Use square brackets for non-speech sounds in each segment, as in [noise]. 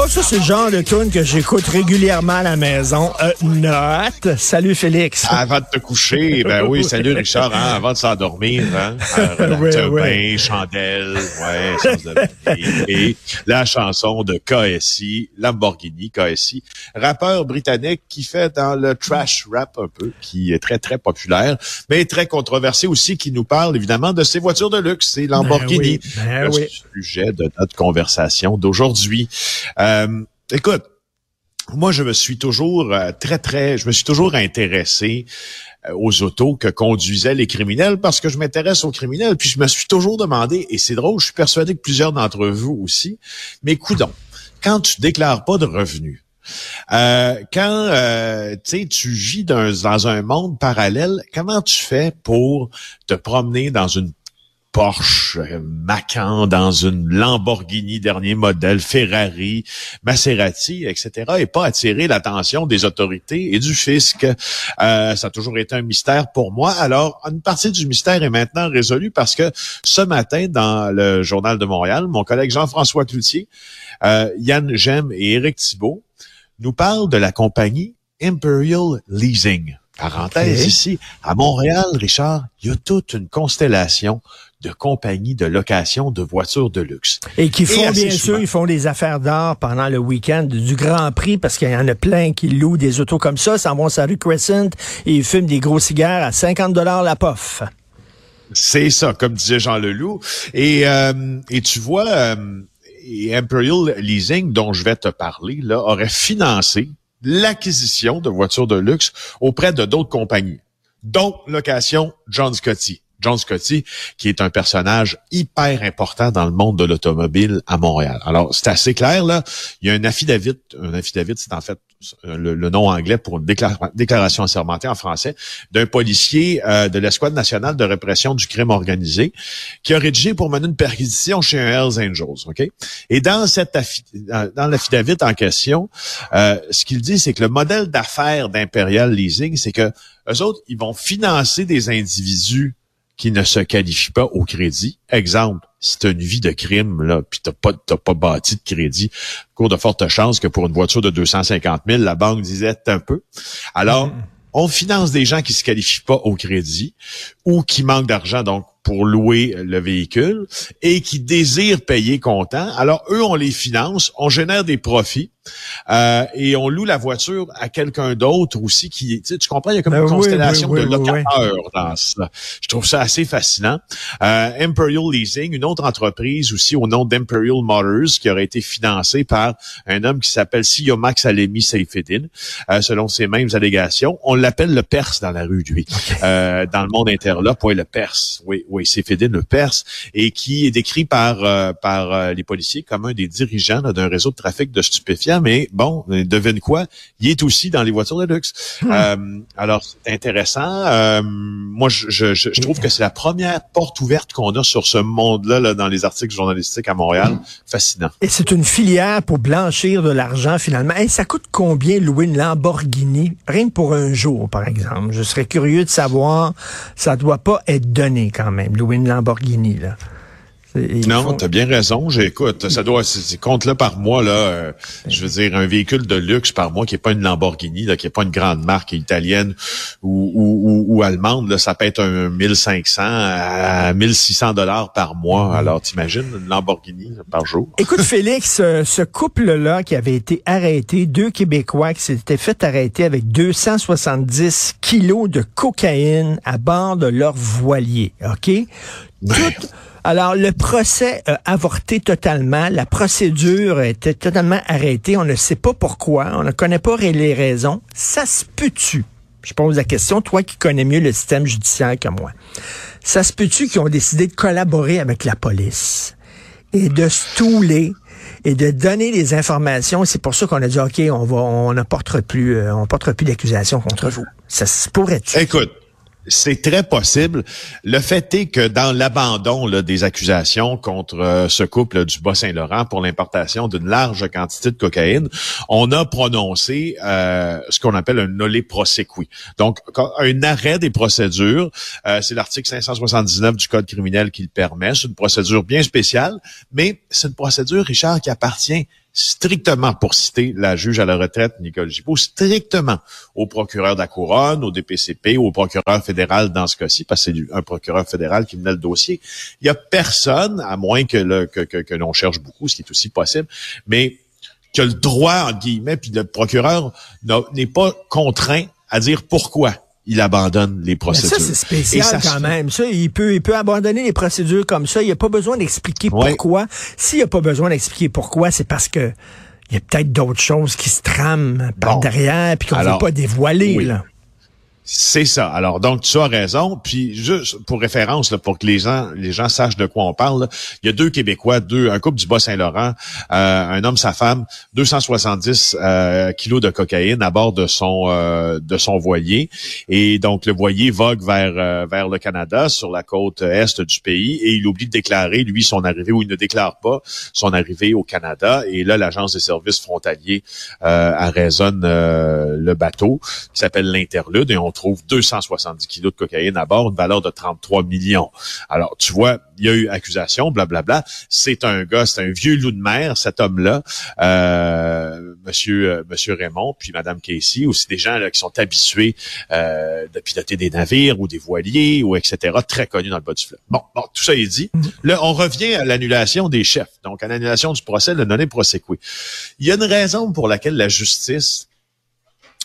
Oh, ça, c'est le genre de tune que j'écoute régulièrement à la maison. Euh, note. Salut, Félix. Avant de te coucher, ben oui, salut Richard, hein, avant de s'endormir, hein, un ouais. bain, chandelle, ouais, de et la chanson de KSI, Lamborghini, KSI, rappeur britannique qui fait dans le trash rap un peu, qui est très, très populaire, mais très controversé aussi, qui nous parle évidemment de ses voitures de luxe, c'est Lamborghini. Ben oui, ben le oui. sujet de notre conversation d'aujourd'hui. Euh, écoute, moi, je me suis toujours euh, très, très, je me suis toujours intéressé euh, aux autos que conduisaient les criminels parce que je m'intéresse aux criminels. Puis je me suis toujours demandé, et c'est drôle, je suis persuadé que plusieurs d'entre vous aussi, mais coudon, quand tu déclares pas de revenus, euh, quand euh, tu vis dans, dans un monde parallèle, comment tu fais pour te promener dans une Porsche euh, Macan, dans une Lamborghini dernier modèle, Ferrari, Maserati, etc., et pas attirer l'attention des autorités et du fisc. Euh, ça a toujours été un mystère pour moi. Alors, une partie du mystère est maintenant résolue parce que ce matin, dans le Journal de Montréal, mon collègue Jean-François Cloutier, euh, Yann Gem et Éric Thibault nous parlent de la compagnie Imperial Leasing. Parenthèse ici, à Montréal, Richard, il y a toute une constellation de compagnies de location de voitures de luxe. Et qui font, bien souvent. sûr, ils font des affaires d'or pendant le week-end du Grand Prix parce qu'il y en a plein qui louent des autos comme ça, s'en vont sur la rue Crescent et ils fument des gros cigares à 50 dollars la pof. C'est ça, comme disait Jean Leloup. Et, euh, et tu vois, euh, et Imperial Leasing, dont je vais te parler, là, aurait financé l'acquisition de voitures de luxe auprès de d'autres compagnies, dont Location John Scotty. John Scotty, qui est un personnage hyper important dans le monde de l'automobile à Montréal. Alors, c'est assez clair, là. Il y a un affidavit, un affidavit, c'est en fait le, le nom anglais pour une déclara- déclaration assermentée en français, d'un policier euh, de l'Escouade nationale de répression du crime organisé, qui a rédigé pour mener une perquisition chez un Hells Angels, OK? Et dans cette dans l'affidavit en question, euh, ce qu'il dit, c'est que le modèle d'affaires d'Imperial Leasing, c'est que eux autres, ils vont financer des individus qui ne se qualifient pas au crédit. Exemple, si tu as une vie de crime, là, puis tu pas, t'as pas bâti de crédit, cours de forte chance que pour une voiture de 250 000, la banque disait un peu. Alors, on finance des gens qui se qualifient pas au crédit ou qui manquent d'argent, donc pour louer le véhicule et qui désirent payer comptant. Alors, eux, on les finance, on génère des profits euh, et on loue la voiture à quelqu'un d'autre aussi qui, tu, sais, tu comprends, il y a comme Ben une oui, constellation oui, oui, de oui, locateurs dans ça. Je trouve ça assez fascinant. Euh, Imperial Leasing, une autre entreprise aussi au nom d'Imperial Motors qui aurait été financée par un homme qui s'appelle Siyomak Salemi Seyfedin, euh, selon ses mêmes allégations. On l'appelle le Perse dans la rue, lui. Euh, dans le monde interlope, oui, le Perse. Oui, oui, Seyfedin, le Perse, et qui est décrit par, euh, par euh, les policiers comme un des dirigeants d'un réseau de trafic de stupéfiants. Mais bon, euh, devine quoi? Il est aussi dans les voitures de luxe. Euh, alors, c'est intéressant. Euh, moi, je, je, je je trouve que c'est la première porte ouverte qu'on a sur ce monde-là là, dans les articles journalistiques à Montréal. Fascinant. Et c'est une filière pour blanchir de l'argent finalement. Et ça coûte combien louer une Lamborghini? Rien que pour un jour, par exemple? Je serais curieux de savoir. Ça doit pas être donné quand même, louer une Lamborghini. Non, font- t'as bien raison. J'écoute, ça doit, compte là par mois là. euh, je veux dire un véhicule de luxe par mois qui est pas une Lamborghini, là, qui est pas une grande marque italienne ou, ou, ou, ou allemande. Là, ça peut être un 1500 à 1600 dollars par mois. Alors, t'imagines une Lamborghini par jour? Écoute, [laughs] Félix, ce couple-là qui avait été arrêté, deux Québécois qui s'étaient fait arrêter avec 270 kilos de cocaïne à bord de leur voilier, OK? Tout- alors, le procès a avorté totalement. La procédure était totalement arrêtée. On ne sait pas pourquoi. On ne connaît pas les raisons. Ça se peut-tu? Je pose la question, toi qui connais mieux le système judiciaire que moi. Ça se peut-tu qu'ils ont décidé de collaborer avec la police? et de stouler et de donner les informations? C'est pour ça qu'on a dit, OK, on va, on ne portera plus, euh, portera plus d'accusation contre vous. Ça se pourrait-tu? Écoute, c'est très possible. Le fait est que dans l'abandon des accusations contre euh, ce couple du Bas-Saint-Laurent pour l'importation d'une large quantité de cocaïne, on a prononcé euh, ce qu'on appelle un nolle prosequi. Donc, un arrêt des procédures. Euh, c'est l'article 579 du Code criminel qui le permet. C'est une procédure bien spéciale, mais c'est une procédure, Richard, qui appartient strictement, pour citer la juge à la retraite, Nicole Gibault, strictement au procureur de la Couronne, au DPCP, au procureur fédéral dans ce cas-ci, parce que c'est un procureur fédéral qui menait le dossier. Il y a personne, à moins que l'on cherche beaucoup, ce qui est aussi possible, mais que le droit, en guillemets, puis le procureur n'est pas contraint à dire pourquoi il abandonne les procédures. ça, c'est spécial quand même. Ça, il peut, il peut abandonner les procédures comme ça. Il n'y a pas besoin d'expliquer pourquoi. S'il n'y a pas besoin d'expliquer pourquoi, c'est parce que il y a peut-être d'autres choses qui se trament par derrière puis qu'on ne veut pas dévoiler. Là. C'est ça. Alors donc tu as raison. Puis juste pour référence, là, pour que les gens les gens sachent de quoi on parle, il y a deux Québécois, deux un couple du Bas-Saint-Laurent, euh, un homme sa femme, 270 euh, kilos de cocaïne à bord de son euh, de son voilier. Et donc le voilier vogue vers vers le Canada sur la côte est du pays et il oublie de déclarer lui son arrivée ou il ne déclare pas son arrivée au Canada. Et là l'agence des services frontaliers arraisonne le bateau qui s'appelle l'Interlude trouve 270 kilos de cocaïne à bord, une valeur de 33 millions. Alors, tu vois, il y a eu accusation, blablabla. C'est un gars, c'est un vieux loup de mer, cet homme-là, euh, Monsieur euh, Monsieur Raymond, puis Madame Casey, aussi des gens là, qui sont habitués euh, de piloter des navires ou des voiliers ou etc. Très connus dans le bas du fleuve. Bon, bon, tout ça est dit. Mm-hmm. Là, on revient à l'annulation des chefs, donc à l'annulation du procès, le non prosequi. Il y a une raison pour laquelle la justice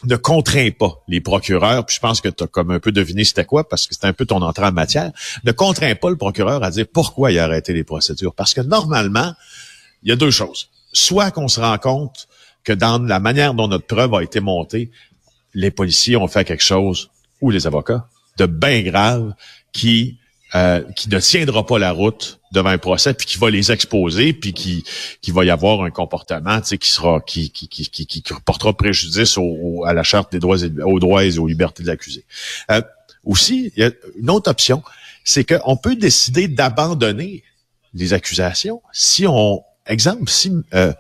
ne contraint pas les procureurs, puis je pense que tu as comme un peu deviné c'était quoi, parce que c'est un peu ton entrée en matière, ne contraint pas le procureur à dire pourquoi il a arrêté les procédures. Parce que normalement, il y a deux choses. Soit qu'on se rend compte que dans la manière dont notre preuve a été montée, les policiers ont fait quelque chose, ou les avocats, de bien grave, qui euh, qui ne tiendra pas la route devant un procès, puis qui va les exposer, puis qui, qui va y avoir un comportement qui sera qui, qui, qui, qui, qui portera préjudice au, à la charte des droits et, aux droits et aux libertés de l'accusé. Euh, aussi, il y a une autre option, c'est qu'on peut décider d'abandonner les accusations si on, exemple, si euh,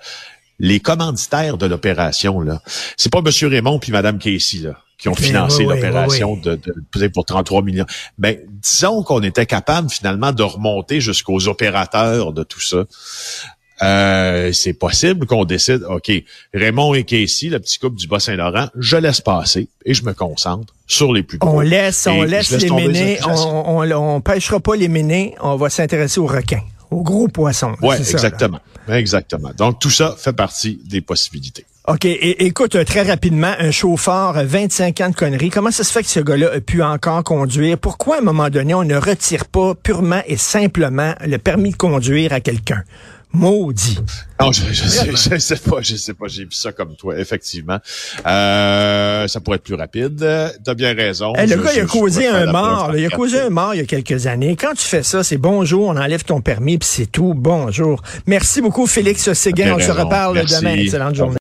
les commanditaires de l'opération là, c'est pas Monsieur Raymond puis Madame Casey là qui ont financé l'opération de, de, pour 33 millions. Ben, disons qu'on était capable finalement de remonter jusqu'aux opérateurs de tout ça. Euh, c'est possible qu'on décide, OK, Raymond et Casey, le petit couple du Bas-Saint-Laurent, je laisse passer et je me concentre sur les plus gros. On laisse, on laisse, les ménés, on, on, on, pêchera pas les ménés, on va s'intéresser aux requins, aux gros poissons. Oui, exactement. exactement. Donc, tout ça fait partie des possibilités. OK. Et, écoute, très rapidement, un chauffeur, 25 ans de conneries. Comment ça se fait que ce gars-là a pu encore conduire? Pourquoi, à un moment donné, on ne retire pas purement et simplement le permis de conduire à quelqu'un? Maudit. Non, je, je, sais, je, sais, pas, je sais pas, j'ai vu ça comme toi, effectivement. Euh, ça pourrait être plus rapide. T'as bien raison. le gars, il a causé un mort. il a causé un mort il y a quelques années. Quand tu fais ça, c'est bonjour, on enlève ton permis, puis c'est tout. Bonjour. Merci beaucoup, Félix Séguin. On se reparle demain. Excellente journée.